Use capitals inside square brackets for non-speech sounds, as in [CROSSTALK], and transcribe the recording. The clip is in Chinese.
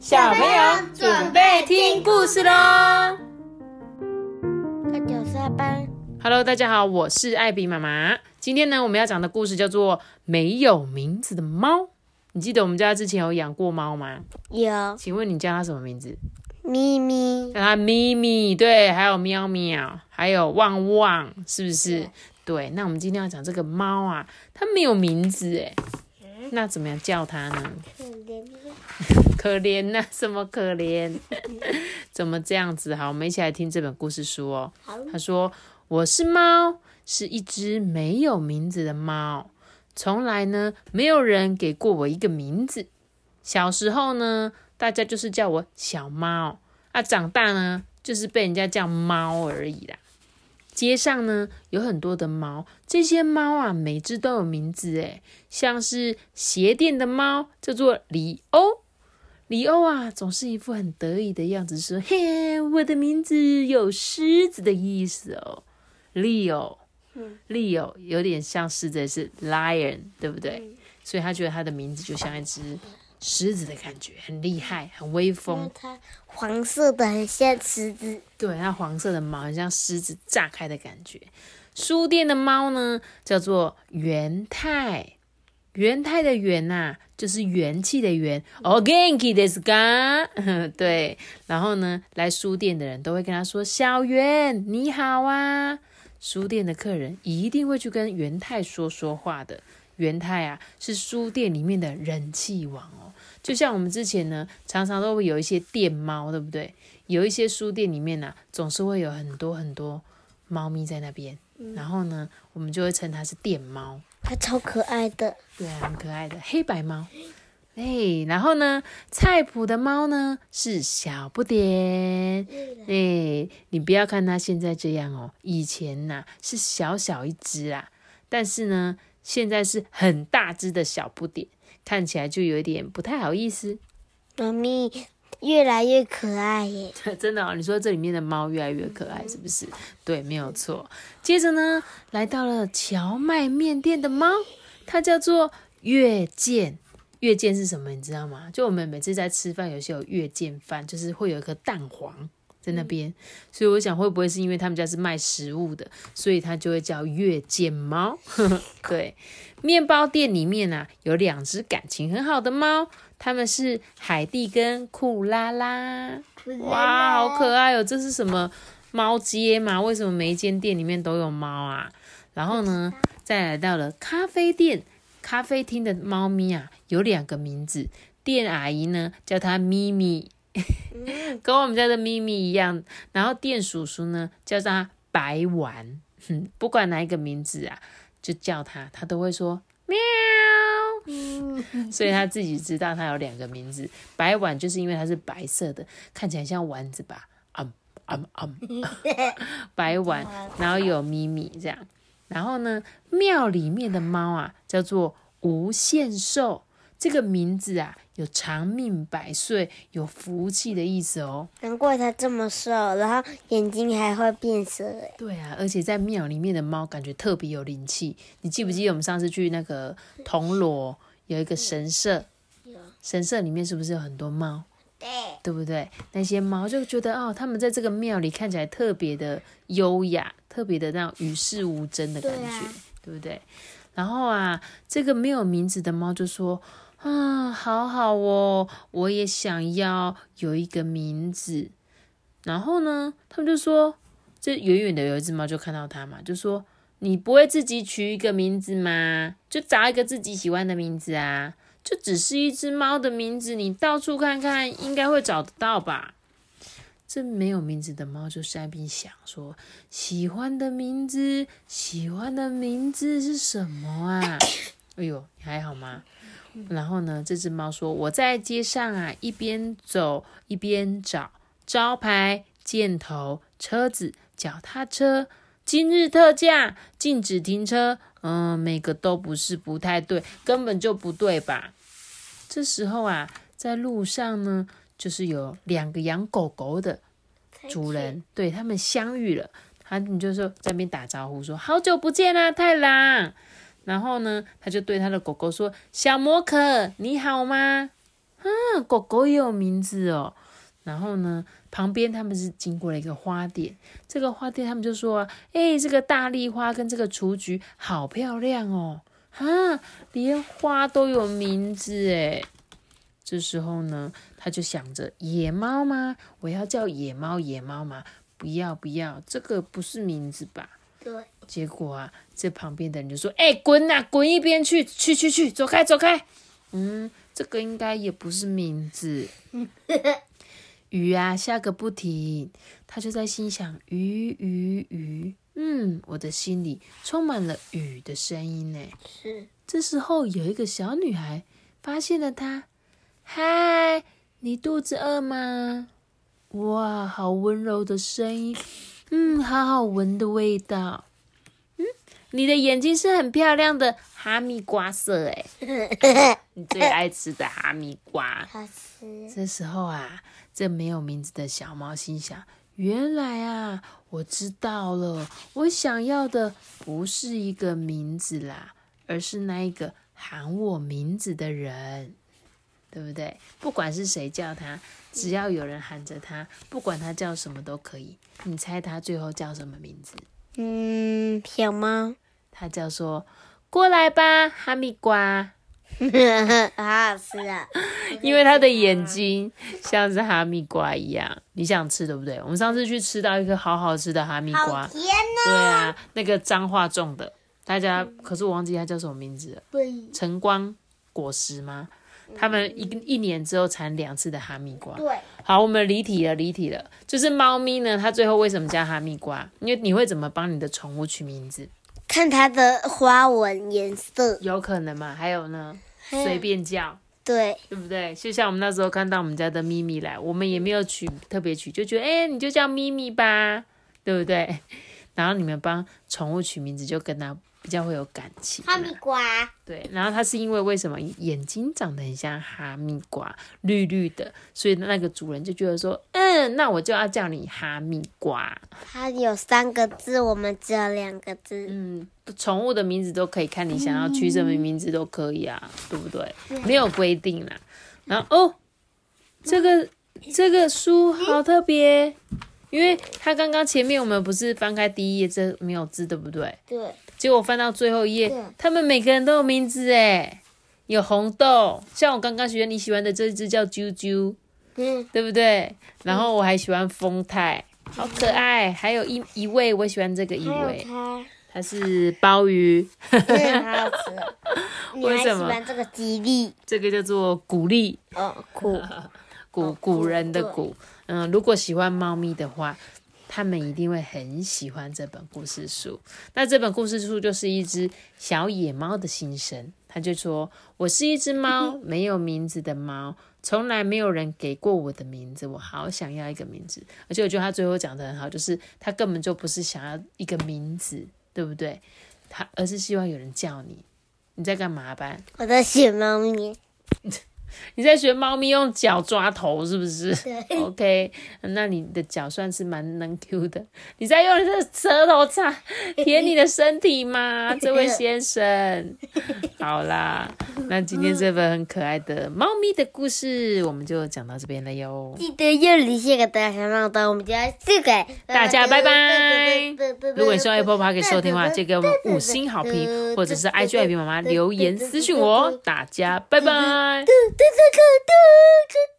小朋友准备听故事喽。快点下班。Hello，大家好，我是艾比妈妈。今天呢，我们要讲的故事叫做《没有名字的猫》。你记得我们家之前有养过猫吗？有请问你叫它什么名字？咪咪，叫它咪咪，对，还有喵喵，还有旺旺，是不是？对，那我们今天要讲这个猫啊，它没有名字哎，那怎么样叫它呢？可怜呐、什么可怜？[LAUGHS] 怎么这样子？好，我们一起来听这本故事书哦。好，他说：“我是猫，是一只没有名字的猫，从来呢没有人给过我一个名字。小时候呢，大家就是叫我小猫啊，长大呢就是被人家叫猫而已啦。街上呢有很多的猫，这些猫啊，每只都有名字诶，像是鞋店的猫叫做里欧。”里欧啊，总是一副很得意的样子，说：“嘿，我的名字有狮子的意思哦。”Leo，嗯，Leo 有点像狮子，是 lion，对不对？所以他觉得他的名字就像一只狮子的感觉，很厉害，很威风。它黄色的很像狮子，对，它黄色的毛很像狮子炸开的感觉。书店的猫呢，叫做元太。元太的元呐、就是元气的元。哦 genki desu ka？对，然后呢，来书店的人都会跟他说：“小元，你好啊！”书店的客人一定会去跟元太说说话的。元太啊，是书店里面的人气王哦。就像我们之前呢，常常都会有一些店猫，对不对？有一些书店里面呢、总是会有很多很多猫咪在那边，然后呢，我们就会称它是电猫。它超可爱的。对啊，很可爱的黑白猫。哎，然后呢，菜谱的猫呢是小不点。哎，你不要看它现在这样哦，以前呐、是小小一只啊，但是呢，现在是很大只的小不点，看起来就有一点不太好意思。妈咪越来越可爱耶！[LAUGHS] 真的哦，你说这里面的猫越来越可爱，是不是？对，没有错。接着呢，来到了荞麦面店的猫，它叫做月见。月见是什么？你知道吗？就我们每次在吃饭，有些有月见饭，就是会有一颗蛋黄在那边。所以我想，会不会是因为他们家是卖食物的，所以它就会叫月见猫？[LAUGHS] 对，面包店里面啊，有两只感情很好的猫，它们是海蒂跟库拉拉。哇，好可爱哦！这是什么猫街吗？为什么每一间店里面都有猫啊？然后呢，再来到了咖啡店，咖啡厅的猫咪啊，有两个名字。店阿姨呢叫它咪咪，[LAUGHS] 跟我们家的咪咪一样。然后店叔叔呢叫它白丸，哼，[LAUGHS] 不管哪一个名字啊，就叫它，它都会说喵。[LAUGHS] 所以他自己知道他有两个名字，白丸就是因为它是白色的，看起来像丸子吧？啊啊啊！白丸，然后有咪咪这样。然后呢，庙里面的猫啊，叫做无限寿，这个名字啊，有长命百岁、有福气的意思哦。难怪它这么瘦，然后眼睛还会变色哎。对啊，而且在庙里面的猫感觉特别有灵气。你记不记得我们上次去那个铜锣有一个神社？神社里面是不是有很多猫？对，对不对？那些猫就觉得哦，它们在这个庙里看起来特别的优雅，特别的那种与世无争的感觉，对啊对不对？然后啊，这个没有名字的猫就说：“啊，好好哦，我也想要有一个名字。”然后呢，他们就说，这远远的有一只猫就看到它嘛，就说：“你不会自己取一个名字吗？就找一个自己喜欢的名字啊。”就只是一只猫的名字，你到处看看，应该会找得到吧？这没有名字的猫就在边想说：喜欢的名字，喜欢的名字是什么啊？哎呦，你还好吗？然后呢，这只猫说：我在街上啊，一边走一边找招牌、箭头、车子、脚踏车。今日特价，禁止停车。嗯，每个都不是，不太对，根本就不对吧？这时候啊，在路上呢，就是有两个养狗狗的主人，对他们相遇了。他你就说在那边打招呼说：“好久不见啊，太郎。”然后呢，他就对他的狗狗说：“小魔可，你好吗？”啊，狗狗也有名字哦。然后呢，旁边他们是经过了一个花店，这个花店他们就说：“哎，这个大丽花跟这个雏菊好漂亮哦，哈，连花都有名字哎。”这时候呢，他就想着野猫吗？我要叫野猫，野猫吗？不要不要，这个不是名字吧？对。结果啊，这旁边的人就说：“哎，滚呐，滚一边去，去去去，走开走开。”嗯，这个应该也不是名字。[LAUGHS] 雨啊，下个不停。他就在心想：雨雨雨。嗯，我的心里充满了雨的声音呢。是。这时候有一个小女孩发现了他。嗨，你肚子饿吗？哇，好温柔的声音。嗯，好好闻的味道。嗯，你的眼睛是很漂亮的哈密瓜色哎。[LAUGHS] 你最爱吃的哈密瓜。好吃。这时候啊。这没有名字的小猫心想：“原来啊，我知道了。我想要的不是一个名字啦，而是那一个喊我名字的人，对不对？不管是谁叫他，只要有人喊着他，不管他叫什么都可以。你猜他最后叫什么名字？嗯，小猫。他叫说‘过来吧，哈密瓜’。”好好吃啊！[LAUGHS] 因为他的眼睛像是哈密瓜一样，你想吃对不对？我们上次去吃到一颗好好吃的哈密瓜。对啊，那个彰化种的，大家可是我忘记它叫什么名字了。晨光果实吗？他们一一年之后产两次的哈密瓜。对，好，我们离题了，离题了。就是猫咪呢，它最后为什么叫哈密瓜？因为你会怎么帮你的宠物取名字？看它的花纹颜色，有可能嘛？还有呢？随便叫，对，对不对？就像我们那时候看到我们家的咪咪来，我们也没有取特别取，就觉得哎，你就叫咪咪吧，对不对？然后你们帮宠物取名字，就跟它。比较会有感情。哈密瓜。对，然后它是因为为什么眼睛长得很像哈密瓜，绿绿的，所以那个主人就觉得说，嗯，那我就要叫你哈密瓜。它有三个字，我们只有两个字。嗯，宠物的名字都可以，看你想要取什么名字都可以啊，对不对？没有规定啦。然后哦，这个这个书好特别，因为它刚刚前面我们不是翻开第一页，这没有字，对不对？对。结果翻到最后一页，他们每个人都有名字哎，有红豆，像我刚刚学你喜欢的这只叫啾啾，嗯，对不对？然后我还喜欢丰泰，好可爱。还有一一位我喜欢这个一位，它是鲍鱼，好好吃。[LAUGHS] 为什么？喜欢这个吉利，这个叫做鼓励，哦，鼓 [LAUGHS] 古古人的古，嗯，如果喜欢猫咪的话。他们一定会很喜欢这本故事书。那这本故事书就是一只小野猫的心声。他就说：“我是一只猫，没有名字的猫，从来没有人给过我的名字，我好想要一个名字。而且我觉得他最后讲的很好，就是他根本就不是想要一个名字，对不对？他而是希望有人叫你。你在干嘛吧？我在写猫咪。[LAUGHS] ” [LAUGHS] 你在学猫咪用脚抓头是不是？[LAUGHS] OK，那你的脚算是蛮能 Q 的。你在用你的舌头擦 [LAUGHS] 舔你的身体吗，这位先生？好啦，那今天这本很可爱的猫咪的故事，我们就讲到这边了哟。记得要留下个大小铃铛，我们家这个大家拜拜。如果你用 Apple Park 收听的话，就给我们五星好评，或者是 IG 爱比妈妈留言私信我。大家拜拜。嘟嘟嘟嘟嘟。